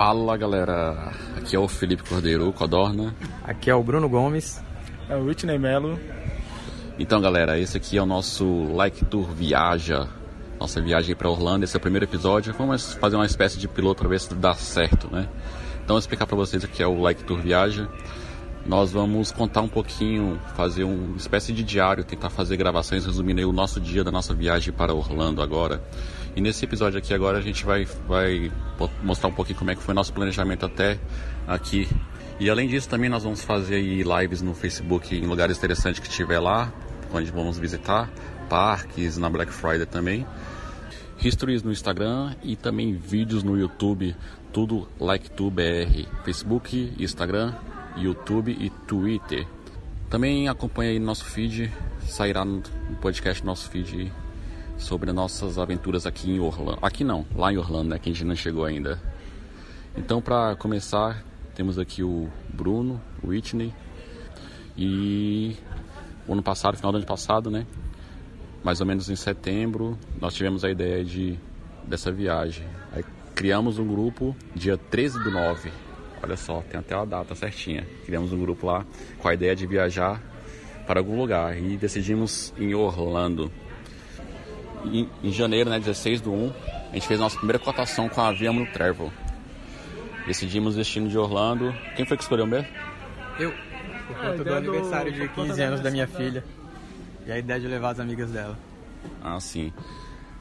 Fala galera, aqui é o Felipe Cordeiro, Codorna. Aqui é o Bruno Gomes. É o Whitney Melo. Então galera, esse aqui é o nosso Like Tour Viaja. Nossa viagem para Orlando, esse é o primeiro episódio. Vamos fazer uma espécie de piloto para ver se dá certo, né? Então vou explicar para vocês o que é o Like Tour Viaja. Nós vamos contar um pouquinho, fazer uma espécie de diário, tentar fazer gravações resumindo o nosso dia da nossa viagem para Orlando agora. E nesse episódio aqui agora a gente vai, vai mostrar um pouquinho como é que foi nosso planejamento até aqui. E além disso também nós vamos fazer lives no Facebook em lugares interessantes que tiver lá, onde vamos visitar, parques, na Black Friday também. Histories no Instagram e também vídeos no YouTube, tudo LikeTubeBR, Facebook, Instagram, YouTube e Twitter. Também acompanhe aí nosso feed, sairá no podcast nosso feed sobre nossas aventuras aqui em Orlando. Aqui não, lá em Orlando, né, que a gente não chegou ainda. Então, para começar, temos aqui o Bruno, o Whitney e o ano passado, final do ano passado, né, mais ou menos em setembro, nós tivemos a ideia de dessa viagem. Aí criamos um grupo dia 13 do 9. Olha só, tem até a data certinha. Criamos um grupo lá com a ideia de viajar para algum lugar e decidimos em Orlando em, em, janeiro, né, 16 do 1, a gente fez a nossa primeira cotação com a Via Travel. Decidimos o destino de Orlando. Quem foi que escolheu mesmo? Eu, por conta do, do aniversário de 15 anos da minha filha. E a ideia de levar as amigas dela. Ah, sim.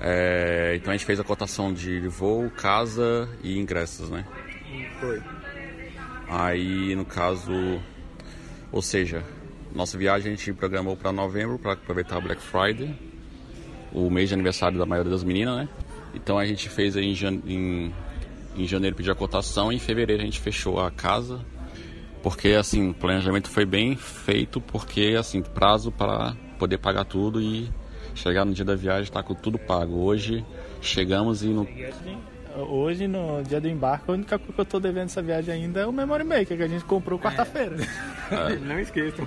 É, então a gente fez a cotação de voo, casa e ingressos, né? Foi. Aí, no caso, ou seja, nossa viagem a gente programou para novembro para aproveitar a Black Friday o mês de aniversário da maioria das meninas, né? Então a gente fez aí em, jane... em... em janeiro pedir a cotação e em fevereiro a gente fechou a casa. Porque assim, o planejamento foi bem feito, porque assim, prazo para poder pagar tudo e chegar no dia da viagem tá com tudo pago. Hoje chegamos e no Hoje, no dia do embarque, a única coisa que eu tô devendo essa viagem ainda é o Memory Maker, que a gente comprou quarta-feira. É. Não esqueçam.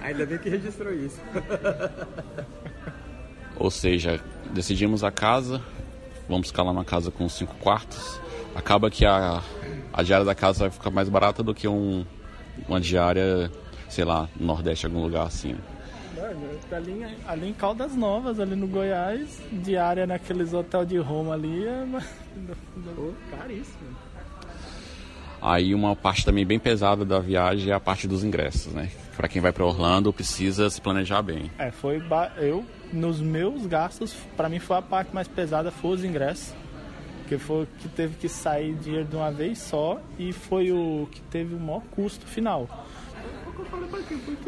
Ainda bem que registrou isso. Ou seja, decidimos a casa, vamos ficar lá numa casa com cinco quartos. Acaba que a, a diária da casa vai ficar mais barata do que um, uma diária, sei lá, no Nordeste, algum lugar assim. Ali, ali em Caldas Novas, ali no Goiás, diária naqueles hotel de Roma ali é caríssimo. Aí uma parte também bem pesada da viagem é a parte dos ingressos, né? Para quem vai para Orlando precisa se planejar bem. É, foi eu nos meus gastos, para mim foi a parte mais pesada, foi os ingressos. Que foi que teve que sair dinheiro de uma vez só e foi o que teve o maior custo final.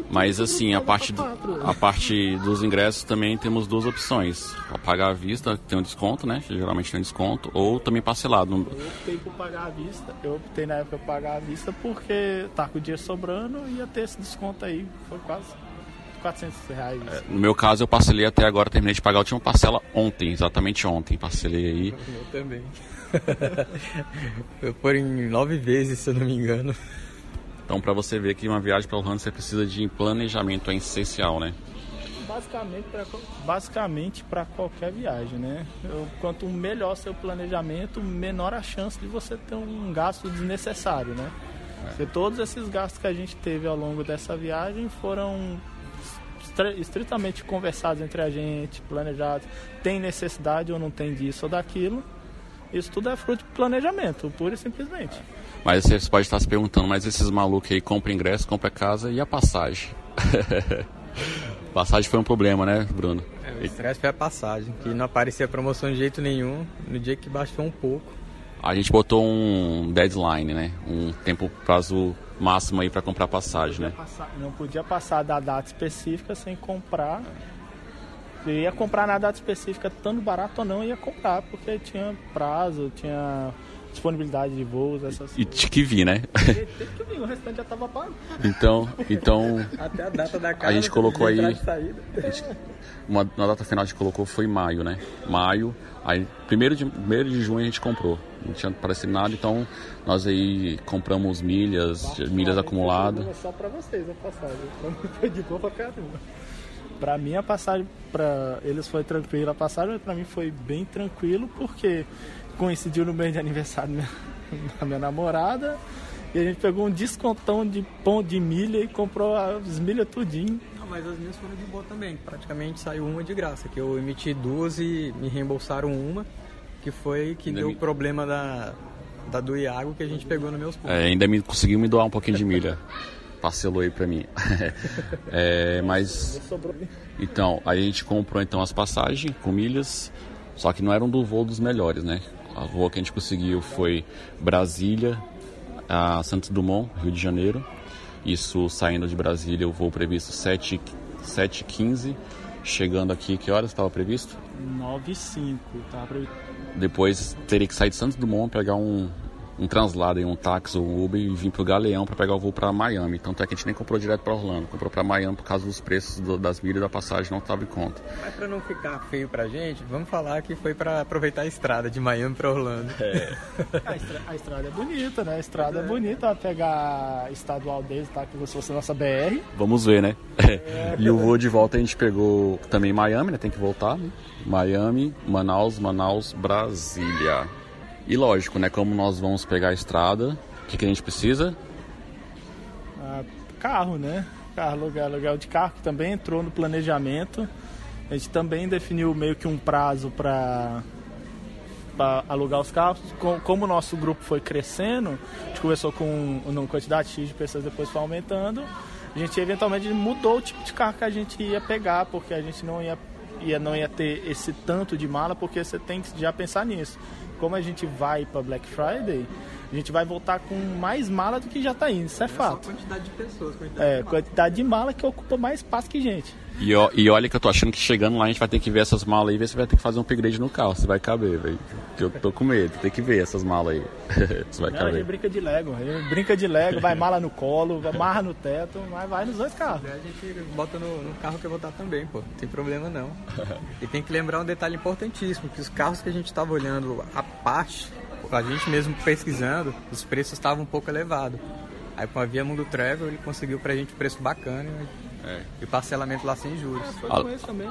Mas assim, a parte, do, a parte dos ingressos também temos duas opções. Pagar à vista, tem um desconto, né? Geralmente tem um desconto, ou também parcelado. Eu optei por pagar à vista. Eu optei na época por pagar à vista porque tá com o dinheiro sobrando e ia ter esse desconto aí. Foi quase 400 reais. É, no meu caso, eu parcelei até agora, terminei de pagar a última parcela ontem, exatamente ontem. Parcelei aí. Eu também. eu por em nove vezes, se eu não me engano. Então, para você ver que uma viagem para Orlando você precisa de planejamento, é essencial, né? Basicamente para basicamente qualquer viagem, né? Eu, quanto melhor seu planejamento, menor a chance de você ter um gasto desnecessário, né? É. Todos esses gastos que a gente teve ao longo dessa viagem foram estritamente conversados entre a gente, planejados, tem necessidade ou não tem disso ou daquilo. Isso tudo é fruto de planejamento, pura e simplesmente. Mas você pode estar se perguntando, mas esses malucos aí compram ingresso, compram casa e a passagem? passagem foi um problema, né, Bruno? É, o estresse foi a passagem, que não aparecia promoção de jeito nenhum, no dia que baixou um pouco. A gente botou um deadline, né? Um tempo prazo máximo aí para comprar passagem, não né? Passar, não podia passar da data específica sem comprar. Eu ia comprar na data específica, tanto barato ou não, ia comprar, porque tinha prazo, tinha disponibilidade de voos, essas E tinha que vir, né? Teve que vir, o restante já estava pago. Então, então Até a data da casa, a gente colocou aí. Gente, uma, uma data final a gente colocou foi maio, né? Maio. Aí, primeiro de, primeiro de junho a gente comprou. Não tinha aparecido nada, então nós aí compramos milhas, Nossa, milhas acumuladas. Só para vocês a passagem. Pra mim foi de boa pra caramba. Pra mim a passagem, para eles foi tranquilo a passagem, mas pra mim foi bem tranquilo porque coincidiu no mês de aniversário da minha namorada. E a gente pegou um descontão de pão de milha e comprou as milhas tudinho. Não, mas as minhas foram de boa também. Praticamente saiu uma de graça, que eu emiti duas e me reembolsaram uma, que foi que ainda deu o me... problema da, da do Iago que a gente pegou no meus pontos. É, ainda me conseguiu me doar um pouquinho de milha. Parcelou aí pra mim. é, mas. Então, aí a gente comprou então as passagens com milhas, só que não eram do voo dos melhores, né? A voo que a gente conseguiu foi Brasília, a Santos Dumont, Rio de Janeiro. Isso saindo de Brasília, o voo previsto 7h15. Chegando aqui, que horas estava previsto? 9 h 05 estava previsto. Depois teria que sair de Santos Dumont, pegar um, um translado em um táxi ou um Uber e vim pro Galeão para pegar o voo para Miami. Tanto é que a gente nem comprou direto para Orlando, comprou para Miami por causa dos preços do, das milhas da passagem não estava em conta. Mas para não ficar feio pra gente, vamos falar que foi para aproveitar a estrada de Miami para Orlando. É. a, estrada, a, estrada, é bonita, né? A estrada é, é bonita, pegar a estadual deles, tá? Que se fosse a nossa BR. Vamos ver, né? É. e o voo de volta a gente pegou também Miami, né? Tem que voltar, né? Miami, Manaus, Manaus, Brasília. E lógico, né? Como nós vamos pegar a estrada, o que, que a gente precisa? Ah, carro, né? Carro, aluguel, de carro, que também entrou no planejamento. A gente também definiu meio que um prazo para alugar os carros. Como o nosso grupo foi crescendo, a gente começou com uma quantidade X de pessoas, depois foi aumentando. A gente eventualmente mudou o tipo de carro que a gente ia pegar, porque a gente não ia, ia, não ia ter esse tanto de mala, porque você tem que já pensar nisso. Como a gente vai para Black Friday, a gente vai voltar com mais mala do que já está indo, isso é, é fato. Só quantidade de pessoas, quantidade é, de quantidade de mala que ocupa mais espaço que gente. E, ó, e olha que eu tô achando que chegando lá a gente vai ter que ver essas malas aí, ver se vai ter que fazer um upgrade no carro, se vai caber, velho. Eu tô com medo, tem que ver essas malas aí. se vai Não, caber. A gente brinca de Lego, brinca de Lego, vai mala no colo, amarra no teto, mas vai nos dois carros. A gente bota no, no carro que eu vou dar também, pô. Não tem problema não. e tem que lembrar um detalhe importantíssimo, que os carros que a gente tava olhando a parte a gente mesmo pesquisando, os preços estavam um pouco elevados. Aí com a Via Mundo Travel ele conseguiu pra gente um preço bacana é. e parcelamento lá sem juros.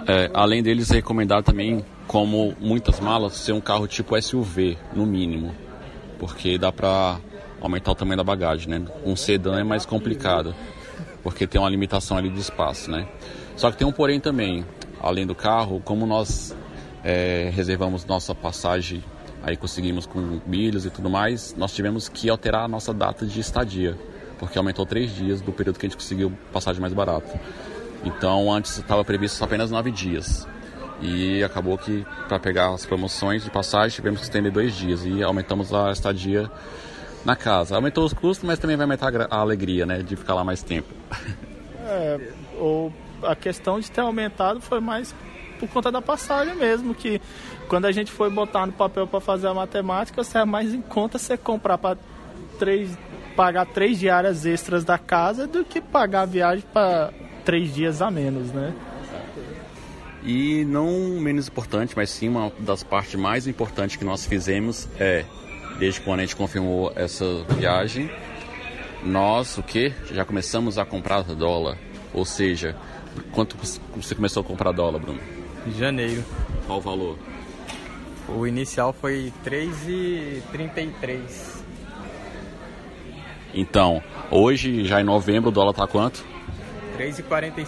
É, é, além deles recomendar também, como muitas malas, ser um carro tipo SUV, no mínimo. Porque dá pra aumentar o tamanho da bagagem, né? Um sedã é mais complicado, porque tem uma limitação ali de espaço, né? Só que tem um porém também, além do carro, como nós é, reservamos nossa passagem aí conseguimos com milhos e tudo mais, nós tivemos que alterar a nossa data de estadia, porque aumentou três dias do período que a gente conseguiu passagem mais barata. Então antes estava previsto apenas nove dias. E acabou que para pegar as promoções de passagem tivemos que estender dois dias e aumentamos a estadia na casa. Aumentou os custos, mas também vai aumentar a alegria, né, de ficar lá mais tempo. É, ou a questão de ter aumentado foi mais por conta da passagem mesmo, que quando a gente foi botar no papel para fazer a matemática, sai mais em conta você comprar para três, pagar três diárias extras da casa do que pagar a viagem para três dias a menos, né? E não menos importante, mas sim uma das partes mais importantes que nós fizemos é, desde quando a gente confirmou essa viagem, nós o que? Já começamos a comprar dólar. Ou seja, quanto você começou a comprar dólar, Bruno? Janeiro. Qual o valor? O inicial foi 3,33. Então, hoje, já em novembro, o dólar tá quanto? 3,45.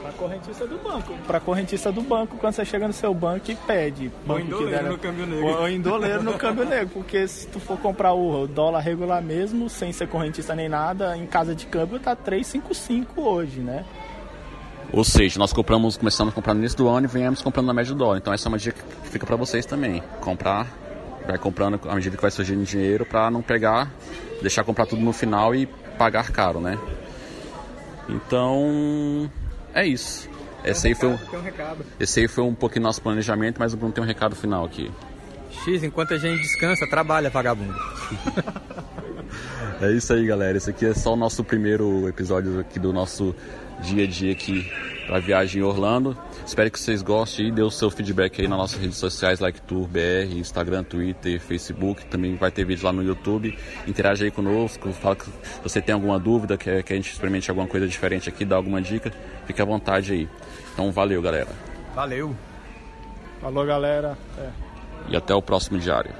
Para correntista do banco. Para correntista do banco, quando você chega no seu banco e pede. Banco ou em doleiro no câmbio negro. Ou em doleiro no câmbio negro. Porque se tu for comprar o dólar regular mesmo, sem ser correntista nem nada, em casa de câmbio tá 3,55 hoje, né? Ou seja, nós compramos, começamos a comprar no início do ano e viemos comprando na média do dólar. Então essa é uma dica que fica para vocês também. Comprar, vai comprando à medida que vai surgindo dinheiro para não pegar, deixar comprar tudo no final e pagar caro, né? Então, é isso. Esse aí, foi um, esse aí foi um pouquinho nosso planejamento, mas o Bruno tem um recado final aqui. X, enquanto a gente descansa, trabalha, vagabundo. é isso aí, galera. Esse aqui é só o nosso primeiro episódio aqui do nosso dia a dia aqui para viagem em Orlando. Espero que vocês gostem e dê o seu feedback aí nas nossas redes sociais, like Tour BR, Instagram, Twitter, Facebook. Também vai ter vídeo lá no YouTube. Interage aí conosco, fala que você tem alguma dúvida, quer que a gente experimente alguma coisa diferente aqui, dá alguma dica, fique à vontade aí. Então valeu, galera. Valeu. Falou, galera. É. E até o próximo diário.